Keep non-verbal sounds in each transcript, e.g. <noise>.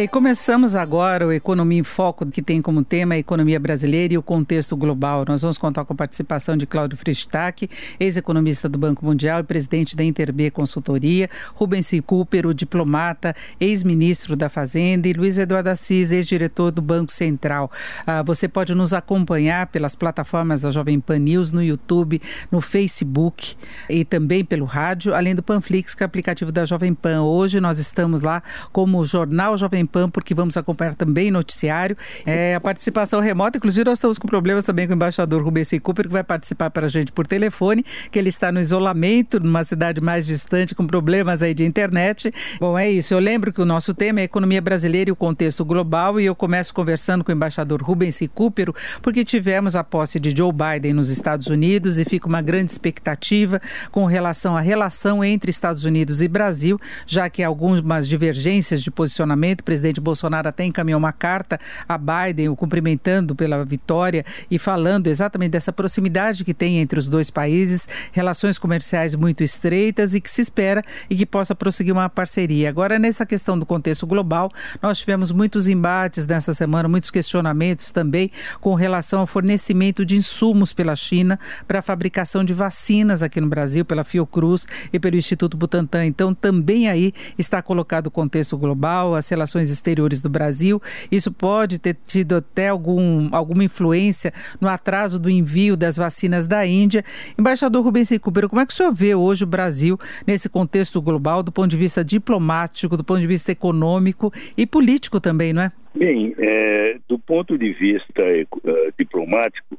E começamos agora o Economia em Foco, que tem como tema a economia brasileira e o contexto global. Nós vamos contar com a participação de Cláudio Fristac, ex-economista do Banco Mundial e presidente da Interb Consultoria, Rubens C. Cooper, o diplomata, ex-ministro da Fazenda, e Luiz Eduardo Assis, ex-diretor do Banco Central. Ah, você pode nos acompanhar pelas plataformas da Jovem Pan News, no YouTube, no Facebook e também pelo rádio, além do Panflix, que é o aplicativo da Jovem Pan. Hoje nós estamos lá como Jornal Jovem Pan, porque vamos acompanhar também noticiário. É, a participação remota, inclusive nós estamos com problemas também com o embaixador Rubens Cooper, que vai participar para a gente por telefone, que ele está no isolamento, numa cidade mais distante, com problemas aí de internet. Bom, é isso. Eu lembro que o nosso tema é economia brasileira e o contexto global, e eu começo conversando com o embaixador Rubens Cooper, porque tivemos a posse de Joe Biden nos Estados Unidos e fica uma grande expectativa com relação à relação entre Estados Unidos e Brasil, já que há algumas divergências de posicionamento presidente Bolsonaro até encaminhou uma carta a Biden, o cumprimentando pela vitória e falando exatamente dessa proximidade que tem entre os dois países, relações comerciais muito estreitas e que se espera e que possa prosseguir uma parceria. Agora, nessa questão do contexto global, nós tivemos muitos embates nessa semana, muitos questionamentos também com relação ao fornecimento de insumos pela China para a fabricação de vacinas aqui no Brasil, pela Fiocruz e pelo Instituto Butantan. Então, também aí está colocado o contexto global, as relações relações exteriores do Brasil. Isso pode ter tido até algum, alguma influência no atraso do envio das vacinas da Índia. Embaixador Rubens Cooper, como é que o senhor vê hoje o Brasil nesse contexto global, do ponto de vista diplomático, do ponto de vista econômico e político também, não é? Bem, é, do ponto de vista uh, diplomático,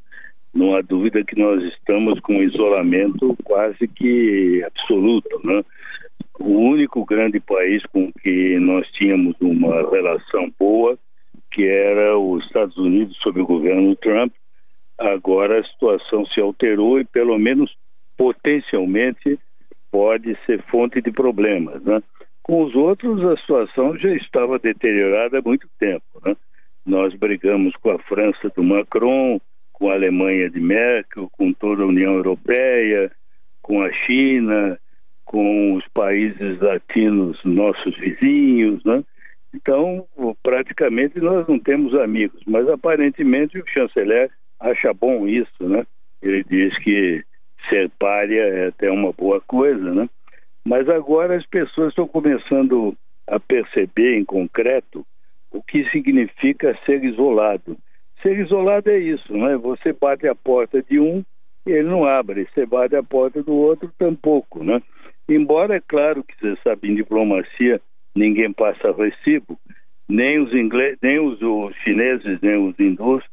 não há dúvida que nós estamos com um isolamento quase que absoluto, né? O único grande país com que nós tínhamos uma relação boa, que era os Estados Unidos sob o governo Trump. Agora a situação se alterou e, pelo menos potencialmente, pode ser fonte de problemas. Né? Com os outros, a situação já estava deteriorada há muito tempo. Né? Nós brigamos com a França do Macron, com a Alemanha de Merkel, com toda a União Europeia, com a China, com os países latinos, nossos vizinhos, né? Então, praticamente nós não temos amigos, mas aparentemente o chanceler acha bom isso, né? Ele diz que ser párea é até uma boa coisa, né? Mas agora as pessoas estão começando a perceber em concreto o que significa ser isolado. Ser isolado é isso, não é? Você bate a porta de um ele não abre, você bate a porta do outro tampouco, né? Embora é claro que você sabe, em diplomacia ninguém passa recibo, nem os ingleses, nem os, os chineses, nem os hindus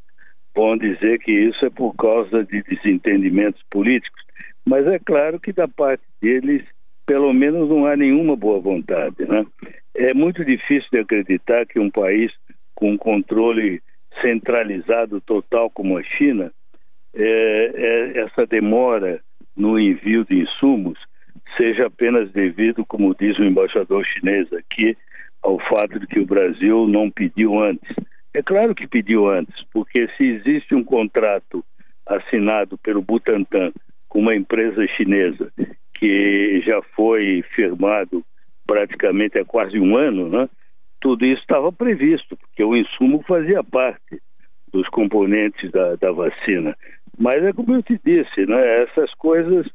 vão dizer que isso é por causa de desentendimentos políticos. Mas é claro que da parte deles, pelo menos não há nenhuma boa vontade. Né? É muito difícil de acreditar que um país com controle centralizado total como a China, é, é, essa demora no envio de insumos seja apenas devido, como diz o embaixador chinês aqui, ao fato de que o Brasil não pediu antes. É claro que pediu antes, porque se existe um contrato assinado pelo Butantan com uma empresa chinesa que já foi firmado praticamente há quase um ano, né? tudo isso estava previsto, porque o insumo fazia parte dos componentes da, da vacina. Mas é como eu te disse, né? essas coisas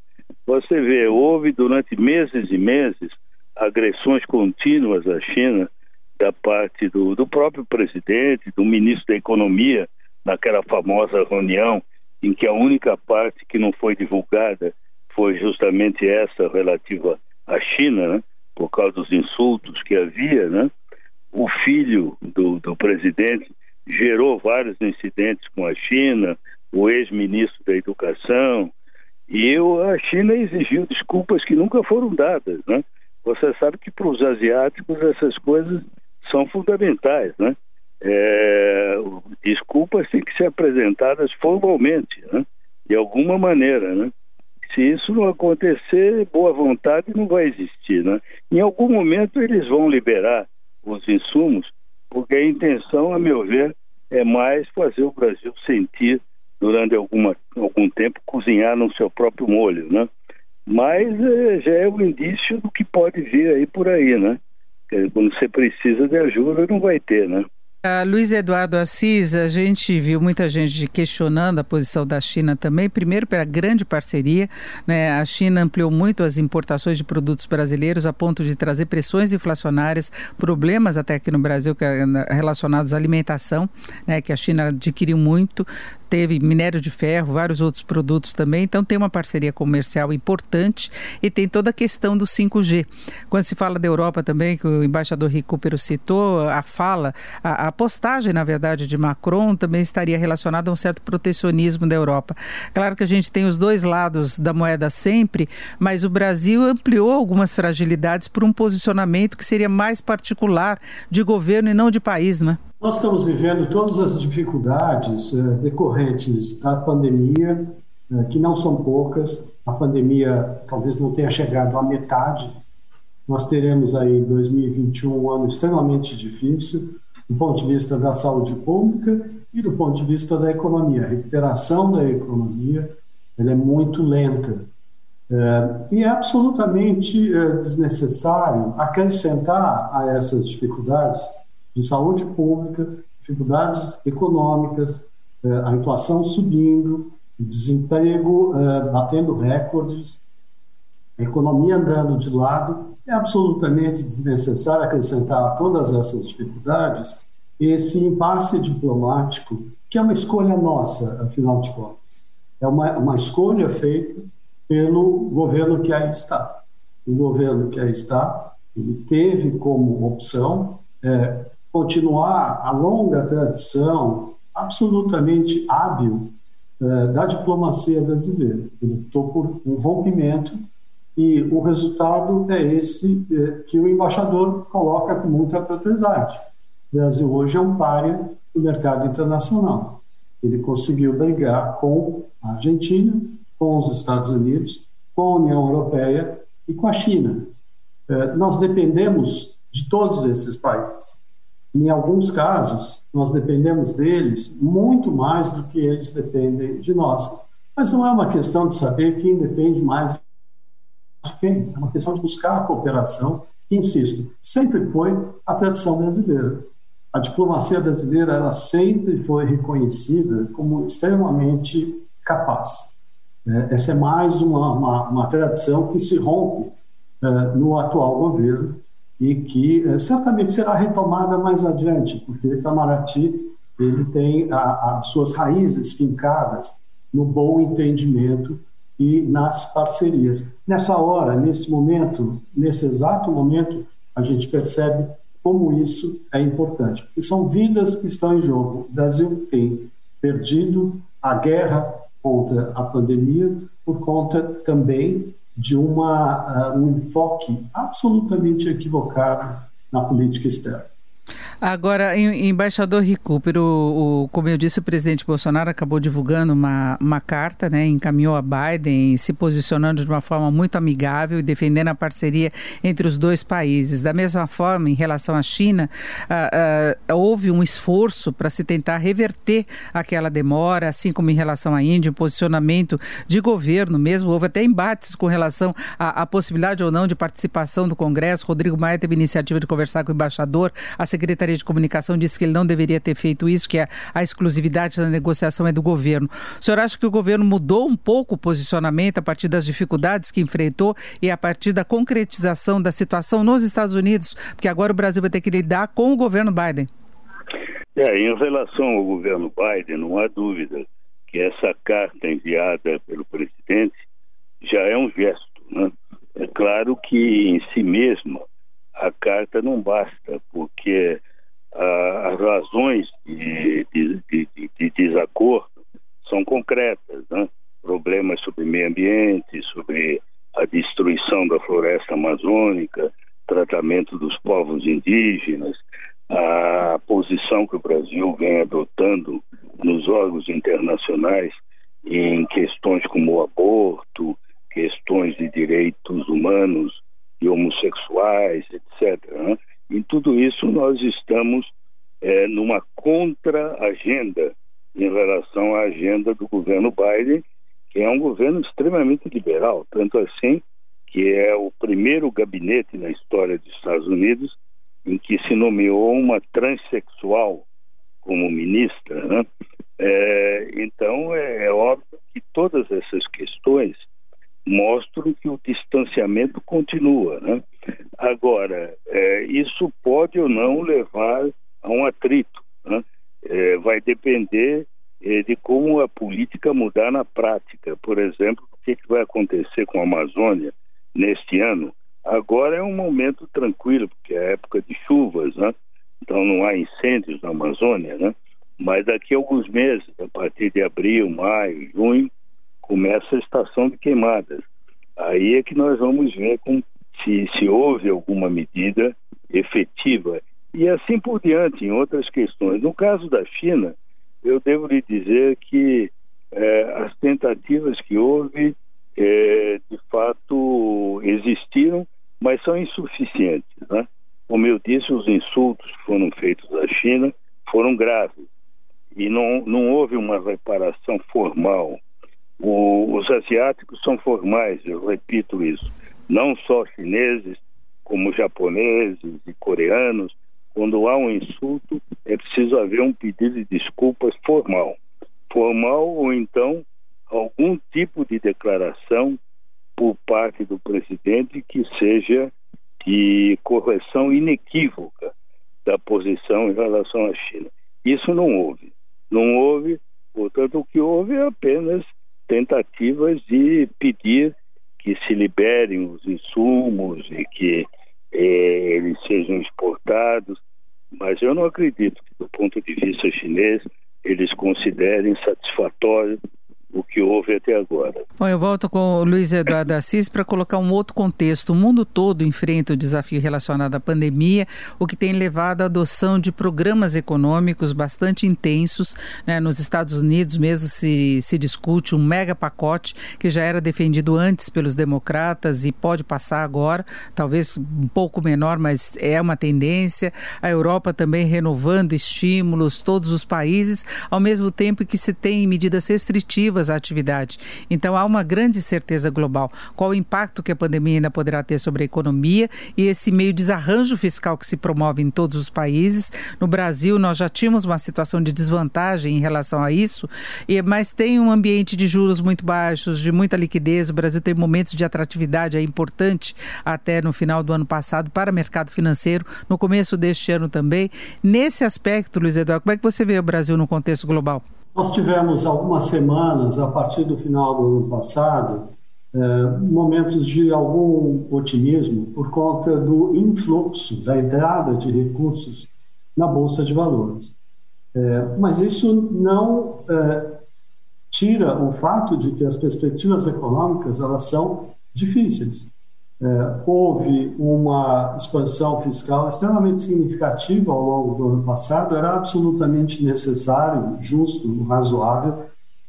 Você vê, houve durante meses e meses agressões contínuas à China da parte do, do próprio presidente, do ministro da Economia, naquela famosa reunião em que a única parte que não foi divulgada foi justamente essa relativa à China, né? por causa dos insultos que havia, né? O filho do, do presidente gerou vários incidentes com a China, o ex-ministro da Educação, e eu, a China exigiu desculpas que nunca foram dadas, né? Você sabe que para os asiáticos essas coisas são fundamentais, né? É, desculpas têm que ser apresentadas formalmente, né? de alguma maneira, né? Se isso não acontecer, boa vontade não vai existir, né? Em algum momento eles vão liberar os insumos, porque a intenção, a meu ver, é mais fazer o Brasil sentir durante alguma, algum tempo cozinhar no seu próprio molho, né? Mas é, já é um indício do que pode vir aí por aí, né? Quando você precisa de ajuda, não vai ter, né? Uh, Luiz Eduardo Assis, a gente viu muita gente questionando a posição da China também, primeiro pela grande parceria, né? A China ampliou muito as importações de produtos brasileiros a ponto de trazer pressões inflacionárias, problemas até aqui no Brasil é, relacionados à alimentação, né? Que a China adquiriu muito, teve minério de ferro, vários outros produtos também, então tem uma parceria comercial importante e tem toda a questão do 5G. Quando se fala da Europa também, que o embaixador Recupero citou, a fala, a, a postagem, na verdade, de Macron também estaria relacionada a um certo protecionismo da Europa. Claro que a gente tem os dois lados da moeda sempre, mas o Brasil ampliou algumas fragilidades por um posicionamento que seria mais particular de governo e não de país, né? Nós estamos vivendo todas as dificuldades uh, decorrentes da pandemia, uh, que não são poucas. A pandemia talvez não tenha chegado à metade. Nós teremos aí 2021 um ano extremamente difícil, do ponto de vista da saúde pública e do ponto de vista da economia. A recuperação da economia ela é muito lenta. Uh, e é absolutamente desnecessário acrescentar a essas dificuldades de saúde pública, dificuldades econômicas, eh, a inflação subindo, desemprego eh, batendo recordes, a economia andando de lado, é absolutamente desnecessário acrescentar a todas essas dificuldades esse impasse diplomático, que é uma escolha nossa, afinal de contas. É uma, uma escolha feita pelo governo que aí está. O governo que aí está, ele teve como opção é, continuar a longa tradição absolutamente hábil eh, da diplomacia brasileira. Ele optou por um rompimento e o resultado é esse eh, que o embaixador coloca com muita propriedade. O Brasil hoje é um páreo no mercado internacional. Ele conseguiu brigar com a Argentina, com os Estados Unidos, com a União Europeia e com a China. Eh, nós dependemos de todos esses países. Em alguns casos, nós dependemos deles muito mais do que eles dependem de nós. Mas não é uma questão de saber quem depende mais de quem, é uma questão de buscar a cooperação, que, insisto, sempre foi a tradição brasileira. A diplomacia brasileira ela sempre foi reconhecida como extremamente capaz. É, essa é mais uma, uma, uma tradição que se rompe é, no atual governo e que é, certamente será retomada mais adiante, porque Itamaraty ele tem as suas raízes fincadas no bom entendimento e nas parcerias. Nessa hora, nesse momento, nesse exato momento, a gente percebe como isso é importante, porque são vidas que estão em jogo. O Brasil tem perdido a guerra contra a pandemia por conta também de uma, uh, um enfoque absolutamente equivocado na política externa. Agora, embaixador Recupero, o, como eu disse, o presidente Bolsonaro acabou divulgando uma, uma carta, né, encaminhou a Biden, se posicionando de uma forma muito amigável e defendendo a parceria entre os dois países. Da mesma forma, em relação à China, uh, uh, houve um esforço para se tentar reverter aquela demora, assim como em relação à Índia, um posicionamento de governo mesmo. Houve até embates com relação à, à possibilidade ou não de participação do Congresso. Rodrigo Maia teve iniciativa de conversar com o embaixador, a secretaria Secretaria de Comunicação disse que ele não deveria ter feito isso, que a, a exclusividade da negociação é do governo. O senhor acha que o governo mudou um pouco o posicionamento a partir das dificuldades que enfrentou e a partir da concretização da situação nos Estados Unidos? Porque agora o Brasil vai ter que lidar com o governo Biden. É, em relação ao governo Biden, não há dúvida que essa carta enviada pelo presidente já é um gesto. Né? É claro que em si mesma a carta não basta, porque as razões de, de, de, de, desacordo são concretas. Né? Problemas sobre meio ambiente, sobre a destruição da floresta amazônica, tratamento dos povos indígenas, a posição que o Brasil vem adotando nos órgãos internacionais em questões como o aborto, questões de direitos humanos e homossexuais, etc. Né? Tudo isso, nós estamos é, numa contra-agenda em relação à agenda do governo Biden, que é um governo extremamente liberal, tanto assim que é o primeiro gabinete na história dos Estados Unidos em que se nomeou uma transexual como ministra. Né? É, então, é, é óbvio que todas essas questões mostram que o distanciamento continua. Né? Agora, é, isso pode ou não levar a um atrito. Né? É, vai depender é, de como a política mudar na prática. Por exemplo, o que, que vai acontecer com a Amazônia neste ano? Agora é um momento tranquilo, porque é época de chuvas, né? então não há incêndios na Amazônia, né? mas daqui a alguns meses, a partir de abril, maio, junho, começa a estação de queimadas. Aí é que nós vamos ver com, se, se houve alguma medida efetiva. E assim por diante, em outras questões. No caso da China, eu devo lhe dizer que é, as tentativas que houve é, de fato existiram, mas são insuficientes. Né? Como eu disse, os insultos que foram feitos à China foram graves e não, não houve uma reparação formal. O, os asiáticos são formais, eu repito isso, não só chineses, como japoneses e coreanos. Quando há um insulto, é preciso haver um pedido de desculpas formal. Formal ou então algum tipo de declaração por parte do presidente que seja de correção inequívoca da posição em relação à China. Isso não houve. Não houve, portanto, o que houve é apenas tentativas de pedir que se liberem os insumos e que eh, eles sejam exportados, mas eu não acredito que, do ponto de vista chinês, eles considerem satisfatório o que houve até agora. Bom, eu volto com o Luiz Eduardo Assis para colocar um outro contexto. O mundo todo enfrenta o desafio relacionado à pandemia, o que tem levado à adoção de programas econômicos bastante intensos. Né? Nos Estados Unidos mesmo se, se discute um mega pacote que já era defendido antes pelos democratas e pode passar agora, talvez um pouco menor, mas é uma tendência. A Europa também renovando estímulos, todos os países, ao mesmo tempo que se tem medidas restritivas à atividade. Então há uma grande incerteza global. Qual o impacto que a pandemia ainda poderá ter sobre a economia e esse meio desarranjo fiscal que se promove em todos os países. No Brasil, nós já tínhamos uma situação de desvantagem em relação a isso, mas tem um ambiente de juros muito baixos, de muita liquidez. O Brasil tem momentos de atratividade é importante até no final do ano passado para o mercado financeiro, no começo deste ano também. Nesse aspecto, Luiz Eduardo, como é que você vê o Brasil no contexto global? Nós tivemos algumas semanas, a partir do final do ano passado, é, momentos de algum otimismo por conta do influxo, da entrada de recursos na Bolsa de Valores. É, mas isso não é, tira o fato de que as perspectivas econômicas elas são difíceis. É, houve uma expansão fiscal extremamente significativa ao longo do ano passado, era absolutamente necessário, justo, razoável.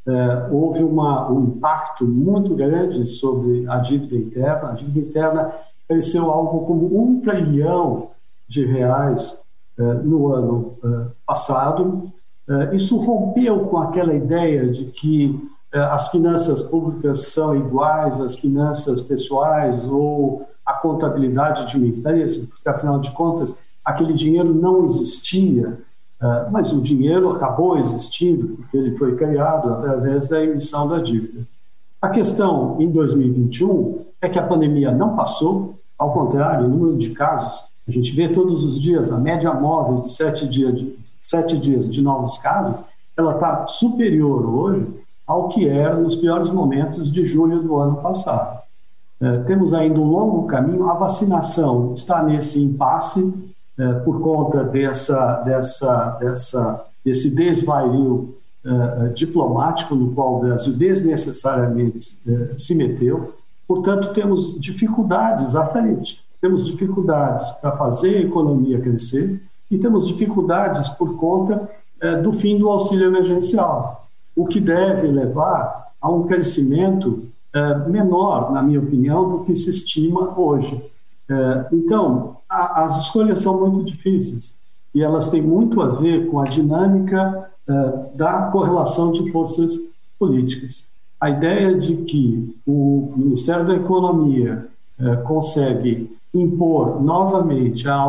É, houve uma, um impacto muito grande sobre a dívida interna. A dívida interna cresceu algo como um trilhão de reais é, no ano é, passado. É, isso rompeu com aquela ideia de que as finanças públicas são iguais às finanças pessoais ou a contabilidade de uma empresa, porque afinal de contas aquele dinheiro não existia, uh, mas o dinheiro acabou existindo, porque ele foi criado através da emissão da dívida. A questão em 2021 é que a pandemia não passou, ao contrário, o número de casos, a gente vê todos os dias, a média móvel de sete dias de, sete dias de novos casos, ela está superior hoje ao que era nos piores momentos de julho do ano passado. É, temos ainda um longo caminho, a vacinação está nesse impasse é, por conta dessa, dessa, dessa, desse desvario é, diplomático no qual o Brasil desnecessariamente se meteu. Portanto, temos dificuldades à frente. Temos dificuldades para fazer a economia crescer e temos dificuldades por conta do fim do auxílio emergencial, o que deve levar a um crescimento menor, na minha opinião, do que se estima hoje. então, as escolhas são muito difíceis e elas têm muito a ver com a dinâmica da correlação de forças políticas. A ideia de que o Ministério da Economia consegue impor novamente a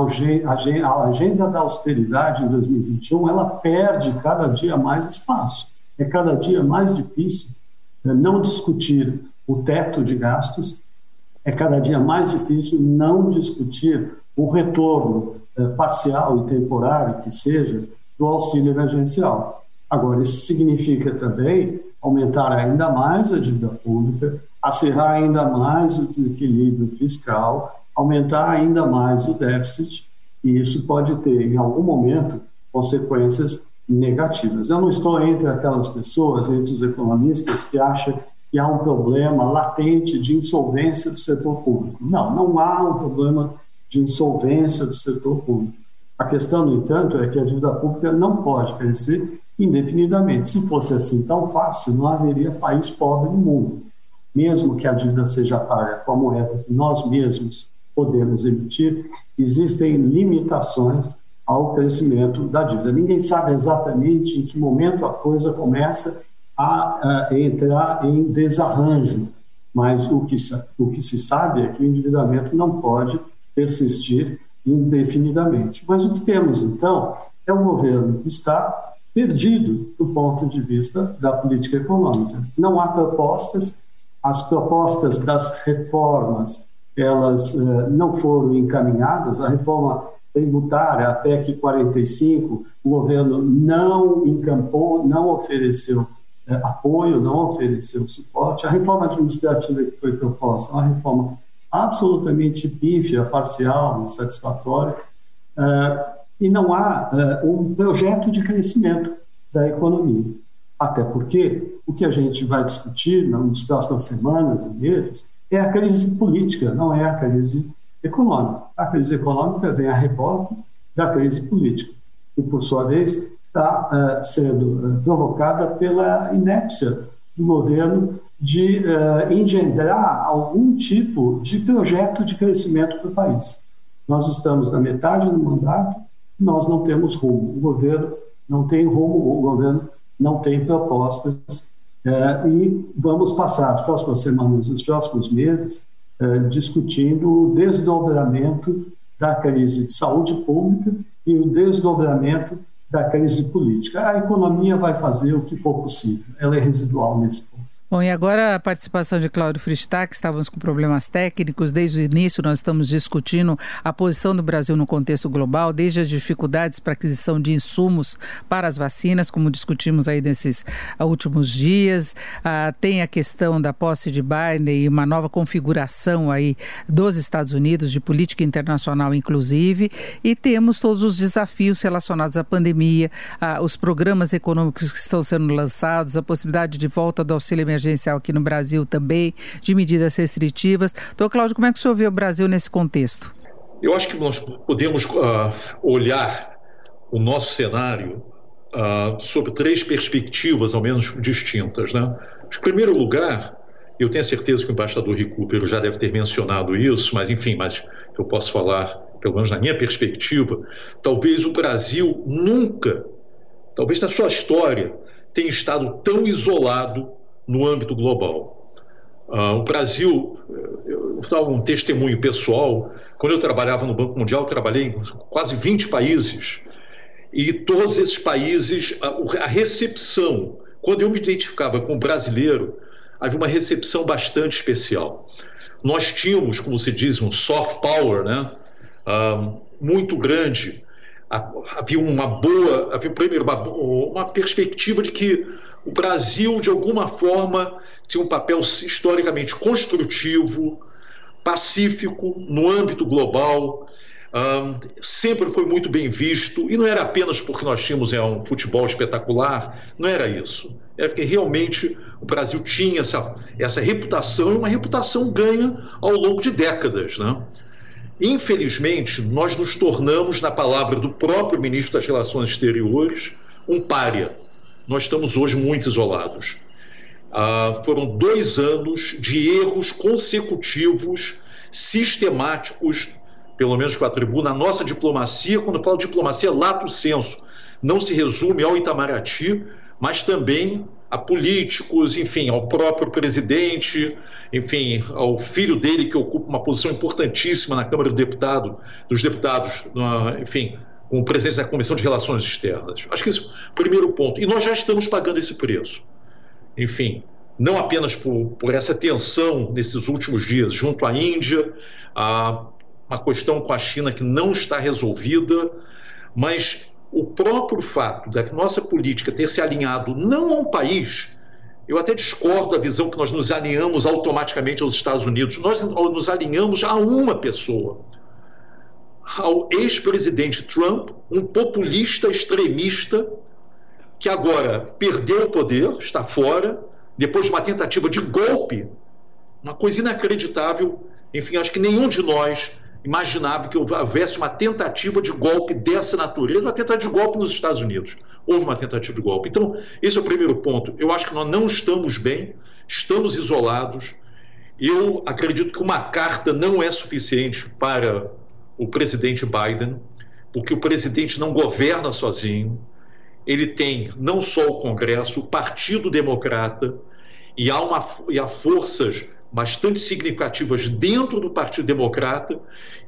agenda da austeridade em 2021, ela perde cada dia mais espaço. É cada dia mais difícil não discutir o teto de gastos, é cada dia mais difícil não discutir o retorno eh, parcial e temporário que seja do auxílio emergencial. Agora, isso significa também aumentar ainda mais a dívida pública, acirrar ainda mais o desequilíbrio fiscal, aumentar ainda mais o déficit, e isso pode ter, em algum momento, consequências negativas. Eu não estou entre aquelas pessoas, entre os economistas, que acham que há um problema latente de insolvência do setor público. Não, não há um problema de insolvência do setor público. A questão, no entanto, é que a dívida pública não pode crescer indefinidamente. Se fosse assim tão fácil, não haveria país pobre no mundo. Mesmo que a dívida seja paga com a moeda que nós mesmos podemos emitir, existem limitações ao crescimento da dívida. Ninguém sabe exatamente em que momento a coisa começa a, a entrar em desarranjo, mas o que, o que se sabe é que o endividamento não pode persistir indefinidamente. Mas o que temos, então, é um governo que está perdido do ponto de vista da política econômica. Não há propostas, as propostas das reformas, elas eh, não foram encaminhadas, a reforma tributária, a PEC 45, o governo não encampou, não ofereceu é, apoio, não ofereceu suporte. A reforma administrativa que foi proposta é uma reforma absolutamente pífia, parcial, insatisfatória, é, e não há é, um projeto de crescimento da economia. Até porque o que a gente vai discutir nas próximas semanas e meses é a crise política, não é a crise econômica. A crise econômica vem a rebote da crise política. E, por sua vez, está uh, sendo uh, provocada pela inépcia do governo de uh, engendrar algum tipo de projeto de crescimento para o país. Nós estamos na metade do mandato, nós não temos rumo. O governo não tem rumo, o governo não tem propostas e vamos passar as próximas semanas, os próximos meses, discutindo o desdobramento da crise de saúde pública e o desdobramento da crise política. A economia vai fazer o que for possível, ela é residual nesse. Bom, e agora a participação de Cláudio Fristac, estávamos com problemas técnicos, desde o início nós estamos discutindo a posição do Brasil no contexto global, desde as dificuldades para aquisição de insumos para as vacinas, como discutimos aí nesses uh, últimos dias, uh, tem a questão da posse de Biden e uma nova configuração aí dos Estados Unidos, de política internacional inclusive, e temos todos os desafios relacionados à pandemia, uh, os programas econômicos que estão sendo lançados, a possibilidade de volta do auxílio emergencial emergencial aqui no Brasil também, de medidas restritivas. Então, Cláudio, como é que o senhor vê o Brasil nesse contexto? Eu acho que nós podemos uh, olhar o nosso cenário uh, sob três perspectivas, ao menos distintas. Né? Em primeiro lugar, eu tenho certeza que o embaixador Recupero já deve ter mencionado isso, mas enfim, mas eu posso falar, pelo menos na minha perspectiva, talvez o Brasil nunca, talvez na sua história, tenha estado tão isolado no âmbito global. Uh, o Brasil, eu estava um testemunho pessoal, Quando eu trabalhava no Banco Mundial, trabalhei em quase 20 países. E todos esses países, a, a recepção, quando eu me identificava com brasileiro, havia uma recepção bastante especial. Nós tínhamos, como se diz, um soft power, né? Uh, muito grande. Havia uma boa, havia primeiro uma, uma perspectiva de que o Brasil, de alguma forma, tinha um papel historicamente construtivo, pacífico no âmbito global, um, sempre foi muito bem visto, e não era apenas porque nós tínhamos é, um futebol espetacular, não era isso. Era porque realmente o Brasil tinha essa, essa reputação, e uma reputação ganha ao longo de décadas. Né? Infelizmente, nós nos tornamos, na palavra do próprio ministro das Relações Exteriores, um pária. Nós estamos hoje muito isolados. Ah, foram dois anos de erros consecutivos, sistemáticos, pelo menos que eu atribuo, na nossa diplomacia. Quando eu falo diplomacia, lato senso. Não se resume ao Itamaraty, mas também a políticos, enfim, ao próprio presidente, enfim, ao filho dele que ocupa uma posição importantíssima na Câmara do Deputado, dos Deputados, enfim, como presidente da Comissão de Relações Externas. Acho que esse é o primeiro ponto. E nós já estamos pagando esse preço enfim, não apenas por, por essa tensão nesses últimos dias junto à Índia, a, uma questão com a China que não está resolvida, mas o próprio fato da nossa política ter se alinhado não a um país, eu até discordo da visão que nós nos alinhamos automaticamente aos Estados Unidos, nós nos alinhamos a uma pessoa, ao ex-presidente Trump, um populista extremista que agora perdeu o poder, está fora, depois de uma tentativa de golpe, uma coisa inacreditável. Enfim, acho que nenhum de nós imaginava que houvesse uma tentativa de golpe dessa natureza, uma tentativa de golpe nos Estados Unidos. Houve uma tentativa de golpe. Então, esse é o primeiro ponto. Eu acho que nós não estamos bem, estamos isolados. Eu acredito que uma carta não é suficiente para o presidente Biden, porque o presidente não governa sozinho ele tem não só o Congresso, o Partido Democrata, e há, uma, e há forças bastante significativas dentro do Partido Democrata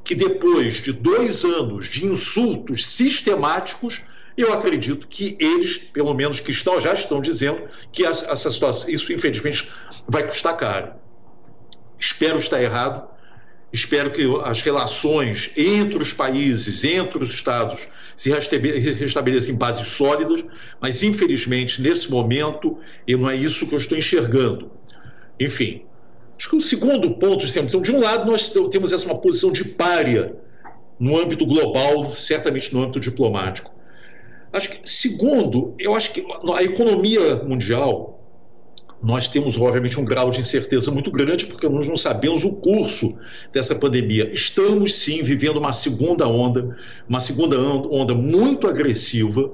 que, depois de dois anos de insultos sistemáticos, eu acredito que eles, pelo menos que estão, já estão dizendo que essa, situação, isso infelizmente vai custar caro. Espero estar errado, espero que as relações entre os países, entre os estados, se restabeleça em bases sólidas, mas infelizmente nesse momento e não é isso que eu estou enxergando. Enfim, acho que o segundo ponto, então, de um lado nós temos essa uma posição de párea no âmbito global, certamente no âmbito diplomático. Acho que segundo, eu acho que a economia mundial nós temos, obviamente, um grau de incerteza muito grande, porque nós não sabemos o curso dessa pandemia. Estamos, sim, vivendo uma segunda onda, uma segunda onda muito agressiva.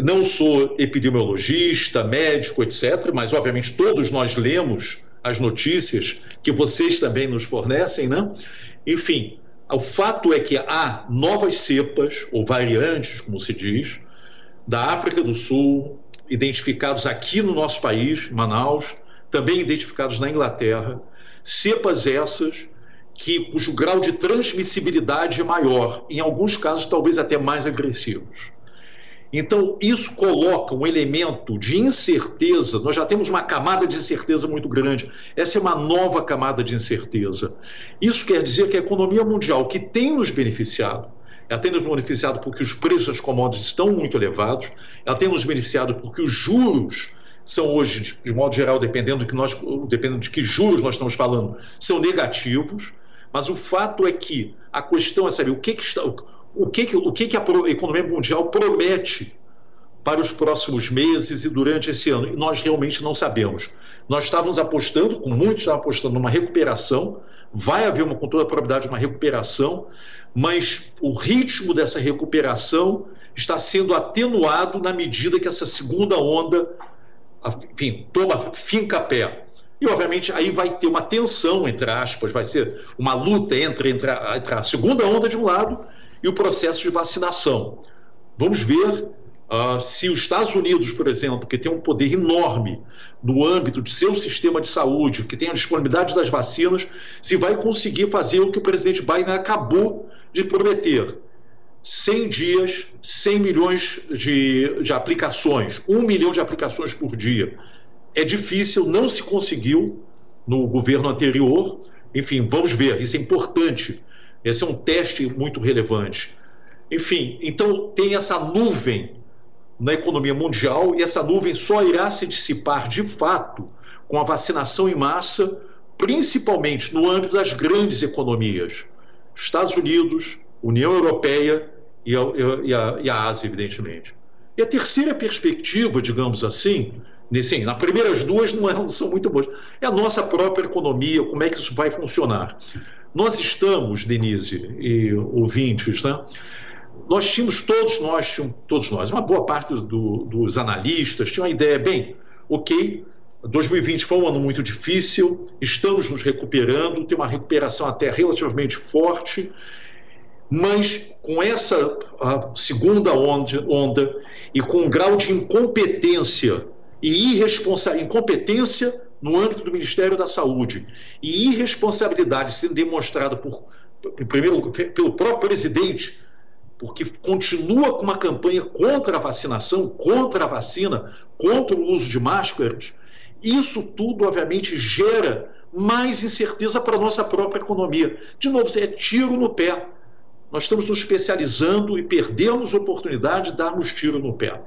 Não sou epidemiologista, médico, etc., mas, obviamente, todos nós lemos as notícias que vocês também nos fornecem, né? Enfim, o fato é que há novas cepas, ou variantes, como se diz, da África do Sul, identificados aqui no nosso país, Manaus, também identificados na Inglaterra, cepas essas que cujo grau de transmissibilidade é maior, em alguns casos talvez até mais agressivos. Então, isso coloca um elemento de incerteza. Nós já temos uma camada de incerteza muito grande. Essa é uma nova camada de incerteza. Isso quer dizer que a economia mundial, que tem nos beneficiado, ela tem nos beneficiado porque os preços das commodities estão muito elevados, ela tem nos beneficiado porque os juros são hoje, de modo geral, dependendo de que, nós, dependendo de que juros nós estamos falando, são negativos, mas o fato é que a questão é saber o que, que está, o que, que, o que, que a economia mundial promete para os próximos meses e durante esse ano. E nós realmente não sabemos. Nós estávamos apostando, com muitos estavam apostando numa recuperação, vai haver uma, com toda a probabilidade uma recuperação, mas o ritmo dessa recuperação está sendo atenuado na medida que essa segunda onda, enfim, toma, finca pé. E, obviamente, aí vai ter uma tensão, entre aspas, vai ser uma luta entre, entre, a, entre a segunda onda de um lado e o processo de vacinação. Vamos ver uh, se os Estados Unidos, por exemplo, que tem um poder enorme, do âmbito de seu sistema de saúde, que tem a disponibilidade das vacinas, se vai conseguir fazer o que o presidente Biden acabou de prometer. 100 dias, 100 milhões de, de aplicações, 1 milhão de aplicações por dia. É difícil, não se conseguiu no governo anterior. Enfim, vamos ver, isso é importante. Esse é um teste muito relevante. Enfim, então tem essa nuvem na economia mundial e essa nuvem só irá se dissipar de fato com a vacinação em massa, principalmente no âmbito das grandes economias, Estados Unidos, União Europeia e a, e a, e a Ásia, evidentemente. E a terceira perspectiva, digamos assim, Sim, nas primeiras duas não, é, não, são muito boas. É a nossa própria economia, como é que isso vai funcionar. Nós estamos, Denise e ouvintes, né? nós tínhamos, todos nós, todos nós, uma boa parte do, dos analistas tinha uma ideia, bem, ok, 2020 foi um ano muito difícil, estamos nos recuperando, tem uma recuperação até relativamente forte, mas com essa segunda onda, onda, e com um grau de incompetência e irresponsabilidade, incompetência no âmbito do Ministério da Saúde e irresponsabilidade sendo demonstrada por, primeiro, pelo próprio presidente porque continua com uma campanha contra a vacinação, contra a vacina, contra o uso de máscaras, isso tudo, obviamente, gera mais incerteza para a nossa própria economia. De novo, é tiro no pé. Nós estamos nos especializando e perdemos a oportunidade de darmos tiro no pé.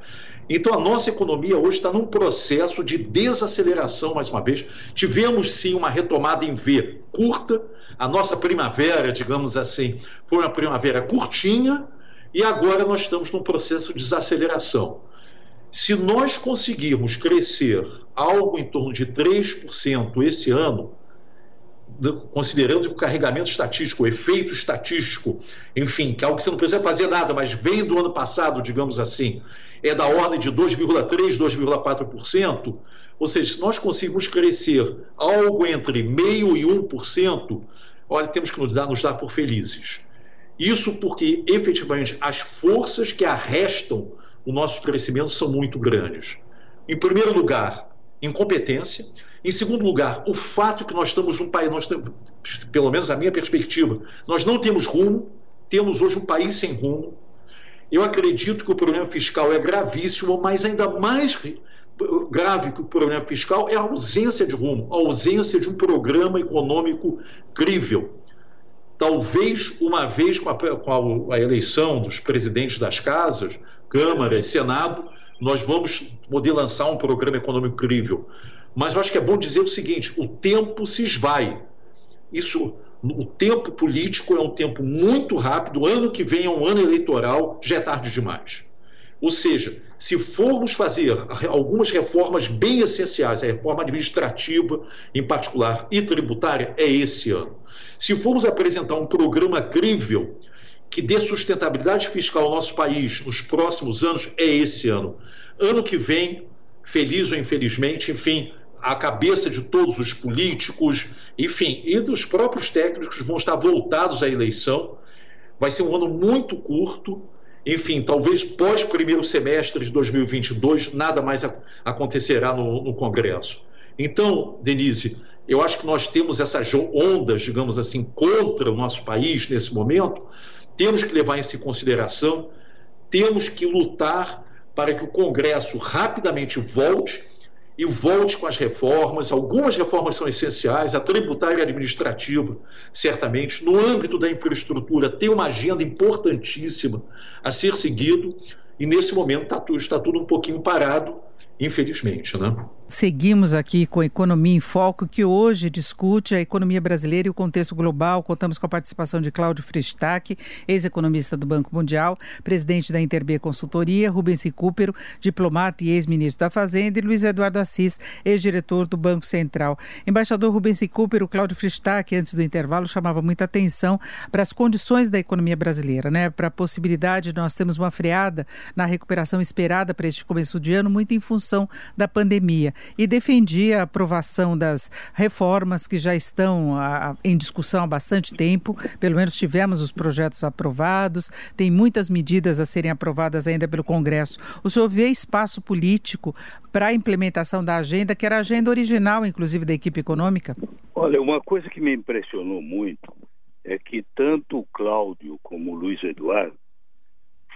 Então, a nossa economia hoje está num processo de desaceleração, mais uma vez. Tivemos, sim, uma retomada em V curta. A nossa primavera, digamos assim, foi uma primavera curtinha, e agora nós estamos num processo de desaceleração. Se nós conseguirmos crescer algo em torno de 3% esse ano, considerando que o carregamento estatístico, o efeito estatístico, enfim, que é algo que você não precisa fazer nada, mas vem do ano passado, digamos assim, é da ordem de 2,3%, 2,4%, ou seja, se nós conseguirmos crescer algo entre 0,5% e 1%, olha, temos que nos dar, nos dar por felizes. Isso porque, efetivamente, as forças que arrestam o nosso crescimento são muito grandes. Em primeiro lugar, incompetência. Em segundo lugar, o fato que nós estamos um país, nós temos, pelo menos a minha perspectiva, nós não temos rumo, temos hoje um país sem rumo. Eu acredito que o problema fiscal é gravíssimo, mas ainda mais grave que o problema fiscal é a ausência de rumo, a ausência de um programa econômico crível talvez uma vez com a, com a, a eleição dos presidentes das casas, Câmara e Senado, nós vamos poder lançar um programa econômico crível. Mas eu acho que é bom dizer o seguinte: o tempo se esvai. Isso, o tempo político é um tempo muito rápido. Ano que vem é um ano eleitoral, já é tarde demais. Ou seja, se formos fazer algumas reformas bem essenciais, a reforma administrativa em particular e tributária, é esse ano. Se formos apresentar um programa crível que dê sustentabilidade fiscal ao nosso país nos próximos anos, é esse ano. Ano que vem, feliz ou infelizmente, enfim, a cabeça de todos os políticos, enfim, e dos próprios técnicos vão estar voltados à eleição. Vai ser um ano muito curto, enfim, talvez pós primeiro semestre de 2022 nada mais acontecerá no, no Congresso. Então, Denise, eu acho que nós temos essas ondas, digamos assim, contra o nosso país nesse momento. Temos que levar isso em consideração, temos que lutar para que o Congresso rapidamente volte e volte com as reformas. Algumas reformas são essenciais, a tributária e a administrativa, certamente. No âmbito da infraestrutura, tem uma agenda importantíssima a ser seguido, e nesse momento está tudo, está tudo um pouquinho parado, infelizmente. Né? Seguimos aqui com Economia em Foco, que hoje discute a economia brasileira e o contexto global. Contamos com a participação de Cláudio Fristac, ex-economista do Banco Mundial, presidente da Interb Consultoria, Rubens Recupero, diplomata e ex-ministro da Fazenda, e Luiz Eduardo Assis, ex-diretor do Banco Central. Embaixador Rubens Recupero, Cláudio Fristac, antes do intervalo, chamava muita atenção para as condições da economia brasileira, né? para a possibilidade de nós termos uma freada na recuperação esperada para este começo de ano, muito em função da pandemia e defendia a aprovação das reformas que já estão a, em discussão há bastante tempo. Pelo menos tivemos os projetos aprovados, tem muitas medidas a serem aprovadas ainda pelo Congresso. O senhor vê espaço político para a implementação da agenda, que era a agenda original, inclusive, da equipe econômica? Olha, uma coisa que me impressionou muito é que tanto o Cláudio como o Luiz Eduardo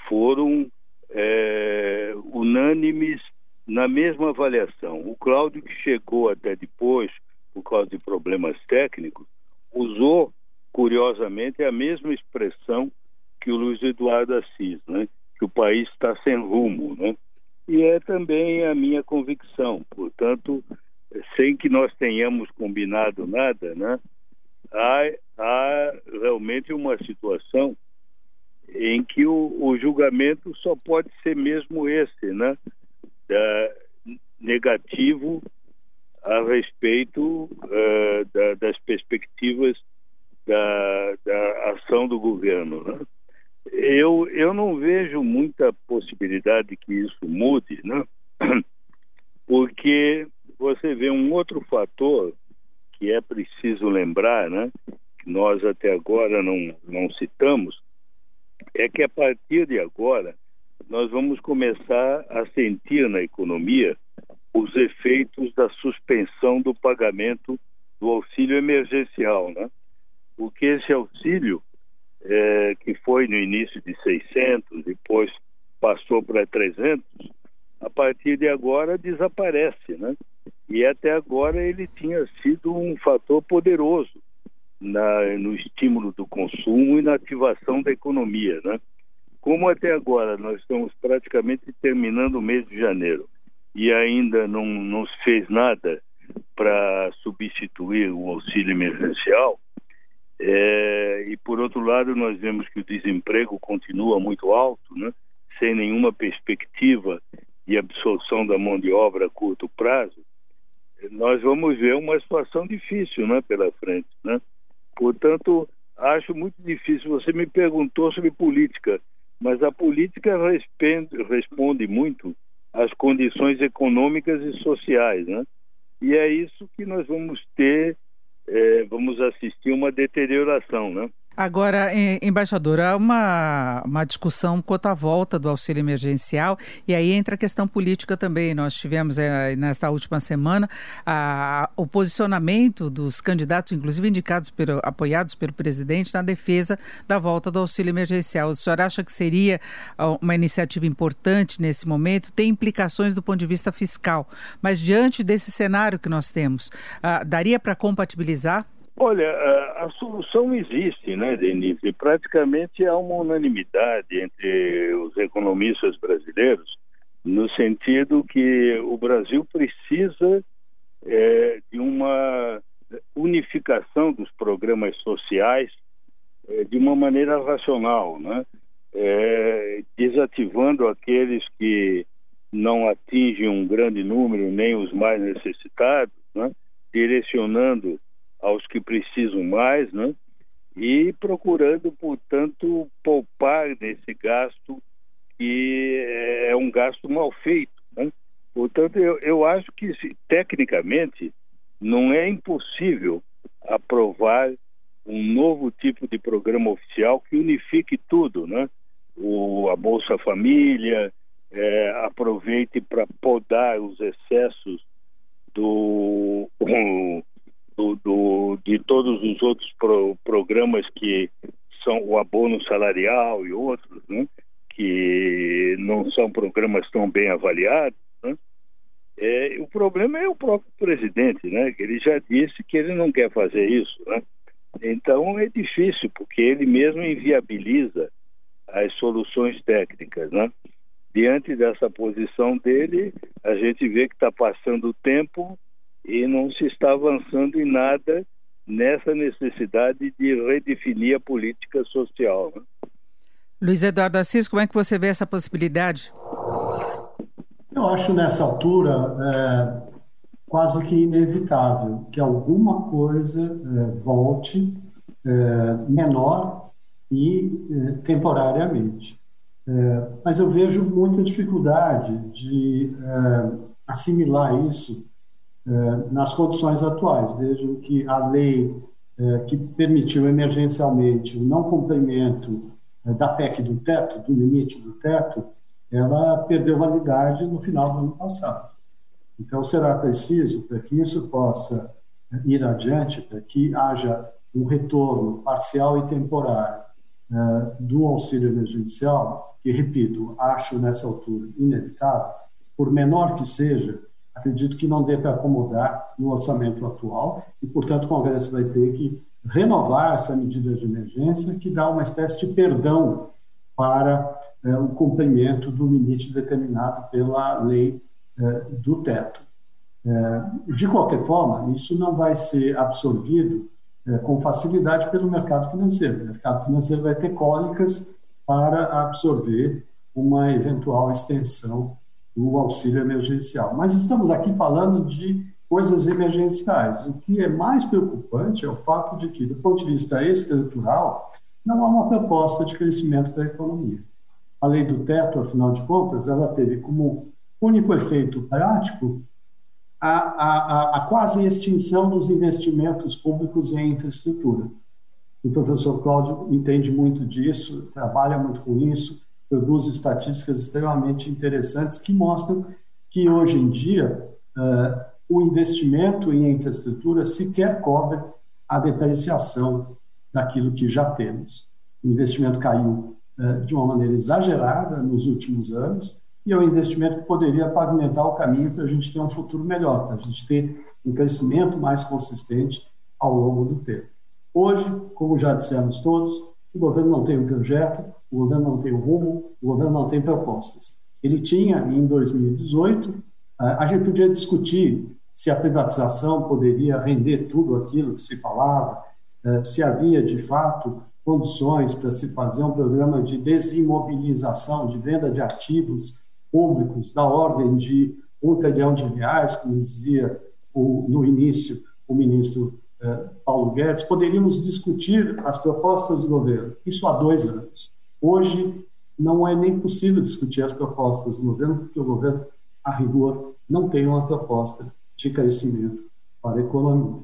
foram é, unânimes na mesma avaliação. O Cláudio, que chegou até depois, por causa de problemas técnicos, usou, curiosamente, a mesma expressão que o Luiz Eduardo Assis, né? que o país está sem rumo. Né? E é também a minha convicção. Portanto, sem que nós tenhamos combinado nada, né? há, há realmente uma situação em que o, o, julgamento só pode ser mesmo esse, né? Da, negativo a respeito uh, da, das perspectivas da, da, ação do governo. Né? Eu, eu não vejo muita possibilidade que isso mude, né? <clears throat> porque você vê um outro fator que é preciso lembrar, né? que nós até agora não, não citamos, é que a partir de agora nós vamos começar a sentir na economia os efeitos da suspensão do pagamento do auxílio emergencial, né? Porque esse auxílio, é, que foi no início de 600, depois passou para 300, a partir de agora desaparece, né? E até agora ele tinha sido um fator poderoso na, no estímulo do consumo e na ativação da economia, né? Como até agora nós estamos praticamente terminando o mês de janeiro e ainda não, não se fez nada para substituir o auxílio emergencial, é, e por outro lado nós vemos que o desemprego continua muito alto, né? sem nenhuma perspectiva de absorção da mão de obra a curto prazo, nós vamos ver uma situação difícil né, pela frente. Né? Portanto, acho muito difícil. Você me perguntou sobre política, mas a política responde, responde muito às condições econômicas e sociais. Né? E é isso que nós vamos ter, é, vamos assistir uma deterioração. Né? Agora, embaixador, há uma, uma discussão quanto à volta do auxílio emergencial e aí entra a questão política também. Nós tivemos é, nesta última semana a, o posicionamento dos candidatos, inclusive indicados, pelo, apoiados pelo presidente, na defesa da volta do auxílio emergencial. O senhor acha que seria uma iniciativa importante nesse momento? Tem implicações do ponto de vista fiscal, mas diante desse cenário que nós temos, ah, daria para compatibilizar? Olha, a, a, solução existe, né, Denise? Praticamente há uma unanimidade entre os economistas brasileiros no sentido que o Brasil precisa é, de uma unificação dos programas sociais é, de uma maneira racional, né? É, desativando aqueles que não atingem um grande número, nem os mais necessitados, né? direcionando aos que precisam mais, né? E procurando, portanto, poupar desse gasto que é um gasto mal feito, né? Portanto, eu, eu acho que tecnicamente não é impossível aprovar um novo tipo de programa oficial que unifique tudo, né? O, a Bolsa Família, é, aproveite para podar os excessos do <clears throat> do, do, de todos os outros pro, programas que são o abono salarial e outros, né? que não são programas tão bem avaliados. Né? É, o problema é o próprio presidente, né? que ele já disse que ele não quer fazer isso. Né? Então é difícil, porque ele mesmo inviabiliza as soluções técnicas. Né? Diante dessa posição dele, a gente vê que está passando o tempo e não se está avançando em nada nessa necessidade de redefinir a política social. Né? Luiz Eduardo Assis, como é que você vê essa possibilidade? Eu acho nessa altura é, quase que inevitável que alguma coisa é, volte é, menor e é, temporariamente. É, mas eu vejo muita dificuldade de é, assimilar isso nas condições atuais. Vejam que a lei eh, que permitiu emergencialmente o não cumprimento eh, da PEC do teto, do limite do teto, ela perdeu validade no final do ano passado. Então, será preciso, para que isso possa ir adiante, para que haja um retorno parcial e temporário do auxílio emergencial, que, repito, acho nessa altura inevitável, por menor que seja, acredito que não dê para acomodar no orçamento atual e, portanto, o Congresso vai ter que renovar essa medida de emergência que dá uma espécie de perdão para é, o cumprimento do limite determinado pela lei é, do teto. É, de qualquer forma, isso não vai ser absorvido é, com facilidade pelo mercado financeiro. O mercado financeiro vai ter cólicas para absorver uma eventual extensão do auxílio emergencial. Mas estamos aqui falando de coisas emergenciais. O que é mais preocupante é o fato de que, do ponto de vista estrutural, não há uma proposta de crescimento da economia. A lei do teto, afinal de contas, ela teve como único efeito prático a, a, a, quase extinção dos investimentos públicos em infraestrutura. O professor Cláudio entende muito disso, trabalha muito com isso, produz estatísticas extremamente interessantes que mostram que hoje em dia uh, o investimento em infraestrutura sequer cobre a depreciação daquilo que já temos. O investimento caiu uh, de uma maneira exagerada nos últimos anos e é um investimento que poderia pavimentar o caminho para a gente ter um futuro melhor, para a gente ter um crescimento mais consistente ao longo do tempo. Hoje, como já dissemos todos, o governo não tem um projeto, o governo não tem um rumo, o governo não tem propostas. Ele tinha, em 2018, a gente podia discutir se a privatização poderia render tudo aquilo que se falava, eh, se havia, de fato, condições para se fazer um programa de desimobilização, de venda de ativos públicos da ordem de um trilhão de reais, como dizia no início o ministro eh, Paulo Guedes, poderíamos discutir as propostas do governo. Isso há dois anos. Hoje, não é nem possível discutir as propostas do governo, porque o governo, a rigor, não tem uma proposta de crescimento para a economia.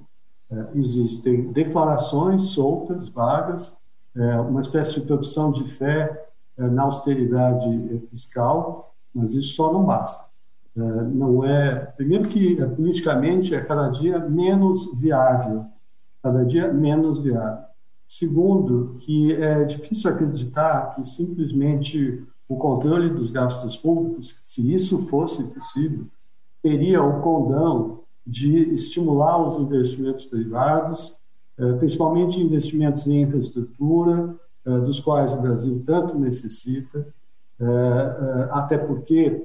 É, existem declarações soltas, vagas, é, uma espécie de profissão de fé é, na austeridade fiscal, mas isso só não basta. É, não é, primeiro que é, politicamente é cada dia menos viável, cada dia menos viável. Segundo, que é difícil acreditar que simplesmente o controle dos gastos públicos, se isso fosse possível, teria o condão de estimular os investimentos privados, eh, principalmente investimentos em infraestrutura, eh, dos quais o Brasil tanto necessita, eh, até porque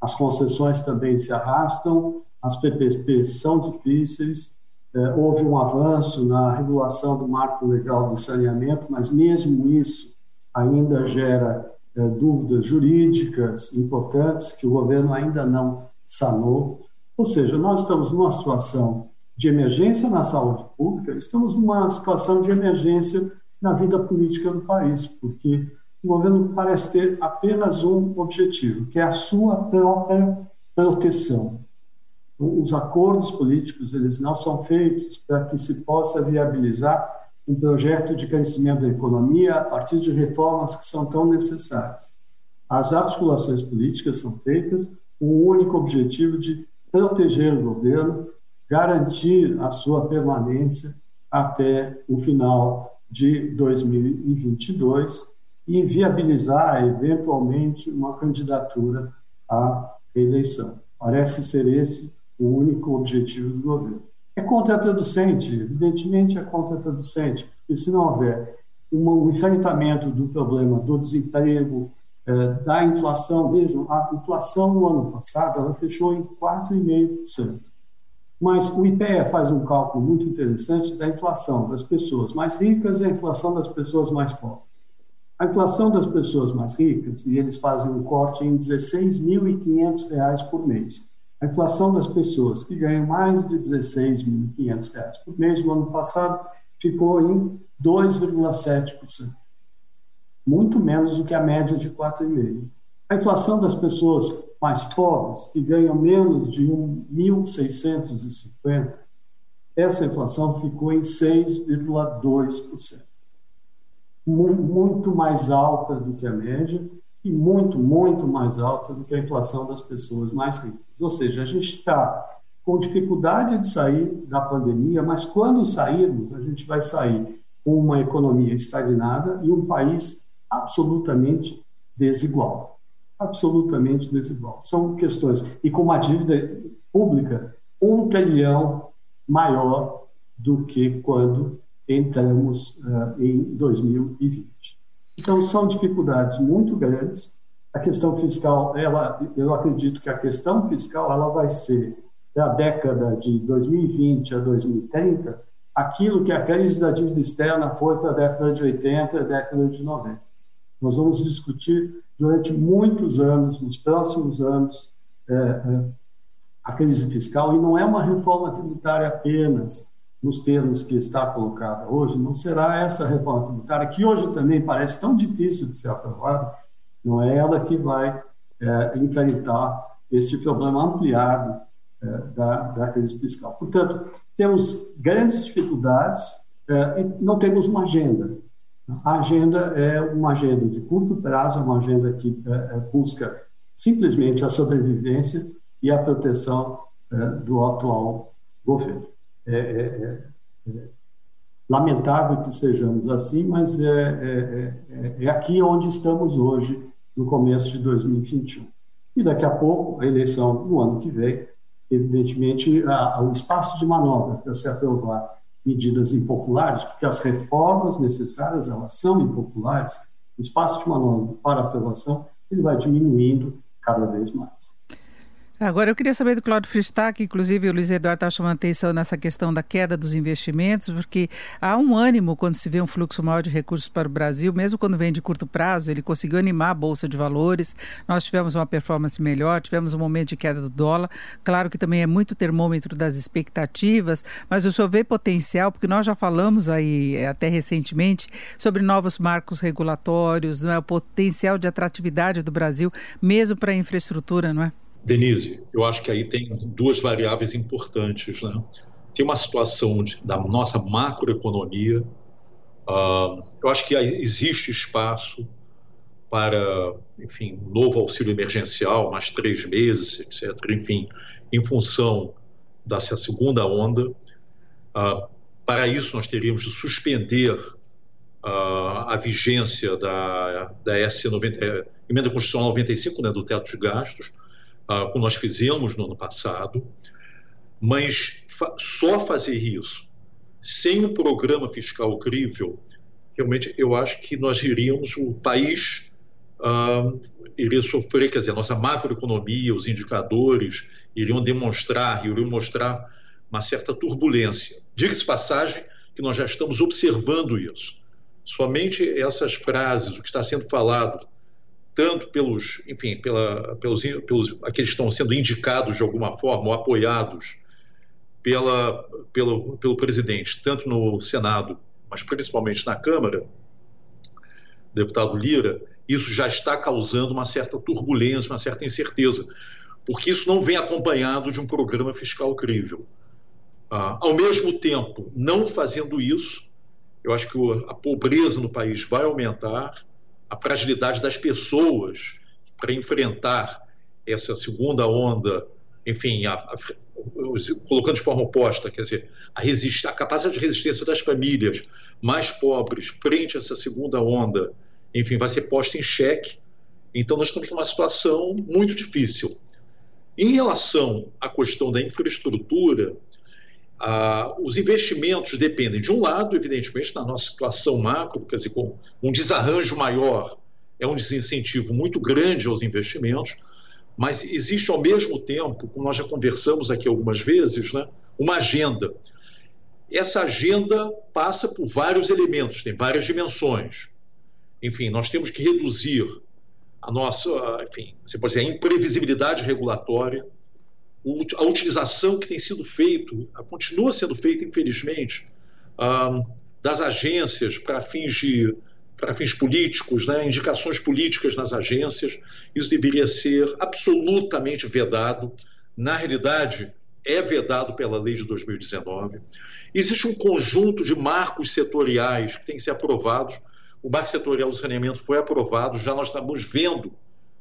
as concessões também se arrastam, as PPPs são difíceis, é, houve um avanço na regulação do marco legal do saneamento, mas mesmo isso ainda gera é, dúvidas jurídicas importantes que o governo ainda não sanou. Ou seja, nós estamos numa situação de emergência na saúde pública, estamos numa situação de emergência na vida política do país, porque o governo parece ter apenas um objetivo, que é a sua própria proteção os acordos políticos eles não são feitos para que se possa viabilizar um projeto de crescimento da economia a partir de reformas que são tão necessárias. As articulações políticas são feitas com o único objetivo de proteger o governo, garantir a sua permanência até o final de 2022 e viabilizar eventualmente uma candidatura à eleição. Parece ser esse o único objetivo do governo. É contraproducente, evidentemente é contraproducente, porque se não houver um enfrentamento do problema do desemprego, eh, da inflação, vejam, a inflação no ano passado ela fechou em 4,5%. Mas o IPE faz um cálculo muito interessante da inflação das pessoas mais ricas e a inflação das pessoas mais pobres. A inflação das pessoas mais ricas, e eles fazem um corte em R$ 16.500 por mês. A inflação das pessoas que ganham mais de R$ 16.500 por mês no ano passado ficou em 2,7%, muito menos do que a média de 4,5%. A inflação das pessoas mais pobres, que ganham menos de 1.650, essa inflação ficou em 6,2%. Muito mais alta do que a média e muito, muito mais alta do que a inflação das pessoas mais ricas. Ou seja, a gente está com dificuldade de sair da pandemia, mas quando sairmos, a gente vai sair com uma economia estagnada e um país absolutamente desigual. Absolutamente desigual. São questões. E com uma dívida pública um trilhão maior do que quando entramos uh, em 2020. Então, são dificuldades muito grandes. A questão fiscal, ela, eu acredito que a questão fiscal ela vai ser da década de 2020 a 2030 aquilo que a crise da dívida externa foi para a década de 80 e a década de 90. Nós vamos discutir durante muitos anos, nos próximos anos, é, é, a crise fiscal, e não é uma reforma tributária apenas, nos termos que está colocada hoje, não será essa reforma tributária, que hoje também parece tão difícil de ser aprovada, não é ela que vai é, enfrentar este problema ampliado é, da, da crise fiscal. Portanto, temos grandes dificuldades é, e não temos uma agenda. A agenda é uma agenda de curto prazo, é uma agenda que é, é busca simplesmente a sobrevivência e a proteção do atual governo. É, é, é, é lamentável que estejamos assim, mas é, é, aqui onde estamos hoje, no começo de 2021. E daqui a pouco, a eleição no ano que vem, evidentemente, há, há um espaço de manobra para se aprovar medidas impopulares, porque as reformas necessárias, elas são impopulares, o espaço de manobra para aprovação, ele vai diminuindo cada vez mais. Agora, eu queria saber do Claudio Fristac, inclusive o Luiz Eduardo está chamando atenção nessa questão da queda dos investimentos, porque há um ânimo quando se vê um fluxo maior de recursos para o Brasil, mesmo quando vem de curto prazo, ele conseguiu animar a Bolsa de Valores, nós tivemos uma performance melhor, tivemos um momento de queda do dólar, claro que também é muito termômetro das expectativas, mas o senhor vê potencial, porque nós já falamos aí eh, até recentemente sobre novos marcos regulatórios, não é? o potencial de atratividade do Brasil, mesmo para a infraestrutura, não é? Denise, eu acho que aí tem duas variáveis importantes. Né? Tem uma situação de, da nossa macroeconomia. Uh, eu acho que existe espaço para, enfim, novo auxílio emergencial, mais três meses, etc. Enfim, em função dessa segunda onda. Uh, para isso, nós teríamos de suspender uh, a vigência da, da S90, Emenda Constitucional 95, né, do teto de gastos, ah, como nós fizemos no ano passado, mas fa só fazer isso sem um programa fiscal crível, realmente eu acho que nós iríamos, o país uh, iria sofrer, quer dizer, a nossa macroeconomia, os indicadores iriam demonstrar, iriam mostrar uma certa turbulência. Diga-se passagem que nós já estamos observando isso. Somente essas frases, o que está sendo falado tanto pelos, enfim, pela, pelos, pelos aqueles que estão sendo indicados de alguma forma ou apoiados pela, pelo, pelo presidente, tanto no Senado, mas principalmente na Câmara, deputado Lira, isso já está causando uma certa turbulência, uma certa incerteza, porque isso não vem acompanhado de um programa fiscal crível. Ah, ao mesmo tempo, não fazendo isso, eu acho que a pobreza no país vai aumentar, a fragilidade das pessoas para enfrentar essa segunda onda, enfim, a, a, colocando de forma oposta, quer dizer, a, a capacidade de resistência das famílias mais pobres frente a essa segunda onda, enfim, vai ser posta em xeque. Então, nós estamos numa situação muito difícil. Em relação à questão da infraestrutura, ah, os investimentos dependem, de um lado, evidentemente, da nossa situação macro, quer dizer, com um desarranjo maior, é um desincentivo muito grande aos investimentos, mas existe ao mesmo tempo, como nós já conversamos aqui algumas vezes, né, uma agenda. Essa agenda passa por vários elementos, tem várias dimensões. Enfim, nós temos que reduzir a nossa, enfim, você pode dizer, a imprevisibilidade regulatória, a utilização que tem sido feito, continua sendo feita, infelizmente, das agências para fins de para fins políticos, né, indicações políticas nas agências. Isso deveria ser absolutamente vedado. Na realidade, é vedado pela lei de 2019. Existe um conjunto de marcos setoriais que tem que ser aprovados. O marco setorial do saneamento foi aprovado, já nós estamos vendo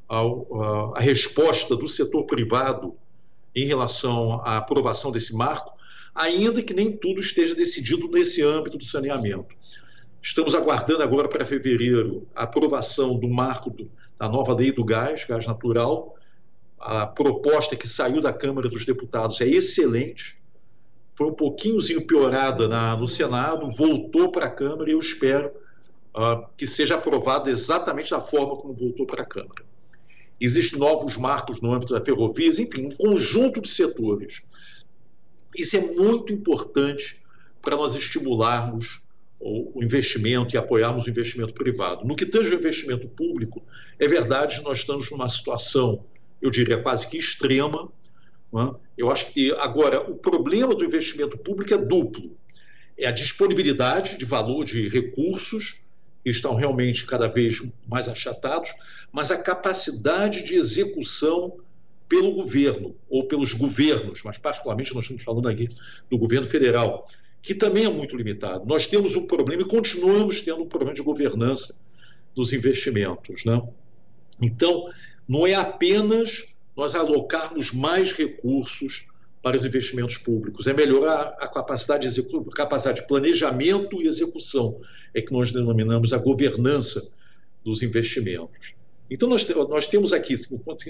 a, a, a resposta do setor privado em relação à aprovação desse marco, ainda que nem tudo esteja decidido nesse âmbito do saneamento. Estamos aguardando agora para fevereiro a aprovação do marco do, da nova lei do gás, gás natural. A proposta que saiu da Câmara dos Deputados é excelente. Foi um pouquinhozinho piorada na, no Senado, voltou para a Câmara e eu espero uh, que seja aprovada exatamente da forma como voltou para a Câmara. Existem novos marcos no âmbito da ferrovias, enfim, um conjunto de setores. Isso é muito importante para nós estimularmos o investimento e apoiarmos o investimento privado. No que tange ao investimento público, é verdade, nós estamos numa situação, eu diria, quase que extrema. É? Eu acho que, agora, o problema do investimento público é duplo. É a disponibilidade de valor de recursos, que estão realmente cada vez mais achatados, mas a capacidade de execução pelo governo, ou pelos governos, mas particularmente nós estamos falando aqui do governo federal, que também é muito limitado. Nós temos um problema e continuamos tendo um problema de governança dos investimentos. Né? Então, não é apenas nós alocarmos mais recursos para os investimentos públicos, é melhorar a capacidade de, capacidade de planejamento e execução, é que nós denominamos a governança dos investimentos. Então, nós, nós temos aqui,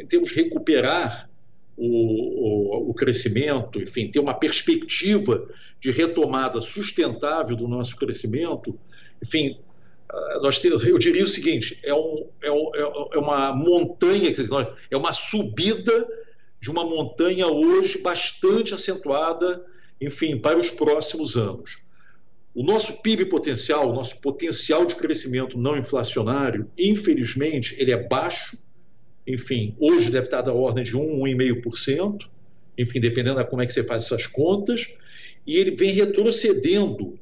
temos que recuperar o, o, o, crescimento, enfim, ter uma perspectiva de retomada sustentável do nosso crescimento, enfim, ah, nós temos, eu diria o seguinte: é, um, é, um, é uma montanha, é uma subida de uma montanha hoje bastante acentuada, enfim, para os próximos anos. O nosso PIB potencial, o nosso potencial de crescimento não inflacionário, infelizmente, ele é baixo. Enfim, hoje deve estar da ordem de 1, 1,5%. Enfim, dependendo de como é que você faz essas contas. E ele vem retrocedendo,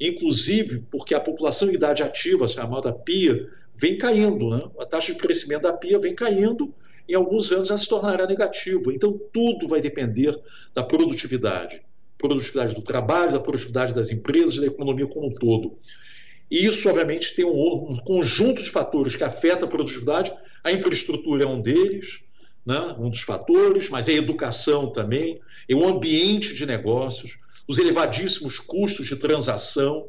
inclusive porque a população em idade ativa, chamada PIA, vem caindo. Né? A taxa de crescimento da PIA vem caindo. Em alguns anos ela se tornará negativa. Então, tudo vai depender da produtividade produtividade do trabalho, da produtividade das empresas, da economia como um todo. E isso, obviamente, tem um, um conjunto de fatores que afeta a produtividade. A infraestrutura é um deles, né, um dos fatores, mas é a educação também, é o ambiente de negócios, os elevadíssimos custos de transação.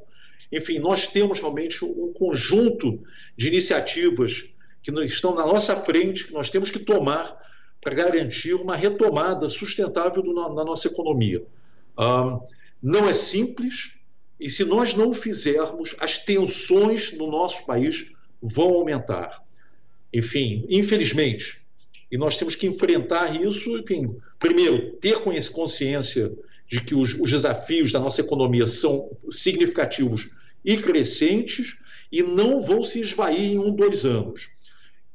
Enfim, nós temos realmente um conjunto de iniciativas que estão na nossa frente, que nós temos que tomar para garantir uma retomada sustentável do, na nossa economia não é simples e se nós não o fizermos, as tensões no nosso país vão aumentar. Enfim, infelizmente, e nós temos que enfrentar isso, enfim, primeiro, ter consciência de que os, os desafios da nossa economia são significativos e crescentes e não vão se esvair em um, dois anos.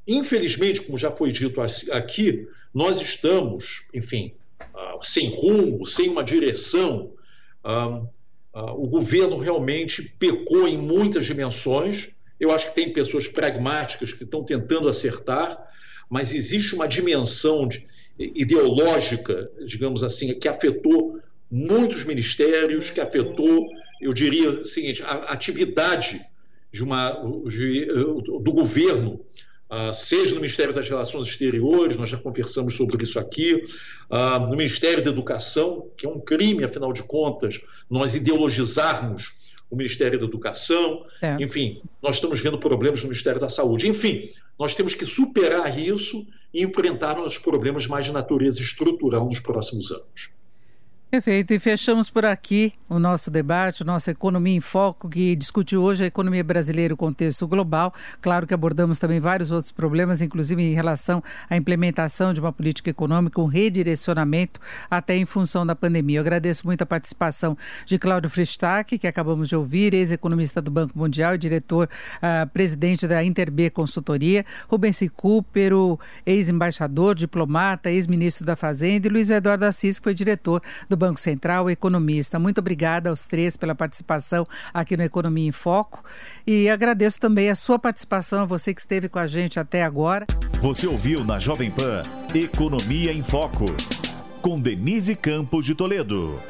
Infelizmente, como já foi dito aqui, nós estamos, enfim, uh, sem rumo, sem uma direção. Uh, o governo realmente pecou em muitas dimensões. Eu acho que tem pessoas pragmáticas que estão tentando acertar, mas existe uma dimensão de, ideológica, digamos assim, que afetou muitos ministérios, que afetou, eu diria o seguinte, a atividade de uma, de, do governo ah, seja no Ministério das Relações Exteriores, nós já conversamos sobre isso aqui, uh, no Ministério da Educação, que é um crime, afinal de contas, nós ideologizarmos o Ministério da Educação, é. enfim, nós estamos vendo problemas no Ministério da Saúde. Enfim, nós temos que superar isso e enfrentar os problemas mais de natureza estrutural nos próximos anos. Perfeito. E fechamos por aqui o nosso debate, nossa Economia em Foco, que discute hoje a economia brasileira e o contexto global. Claro que abordamos também vários outros problemas, inclusive em relação à implementação de uma política econômica, um redirecionamento até em função da pandemia. Eu agradeço muito a participação de Cláudio Fristac, que acabamos de ouvir, ex-economista do Banco Mundial e diretor, uh, presidente da Interb Consultoria, Rubens Cúpero, ex-embaixador, diplomata, ex-ministro da Fazenda, e Luiz Eduardo Assis, que foi diretor do Banco Central, economista. Muito obrigada aos três pela participação aqui no Economia em Foco e agradeço também a sua participação, a você que esteve com a gente até agora. Você ouviu na Jovem Pan Economia em Foco, com Denise Campos de Toledo.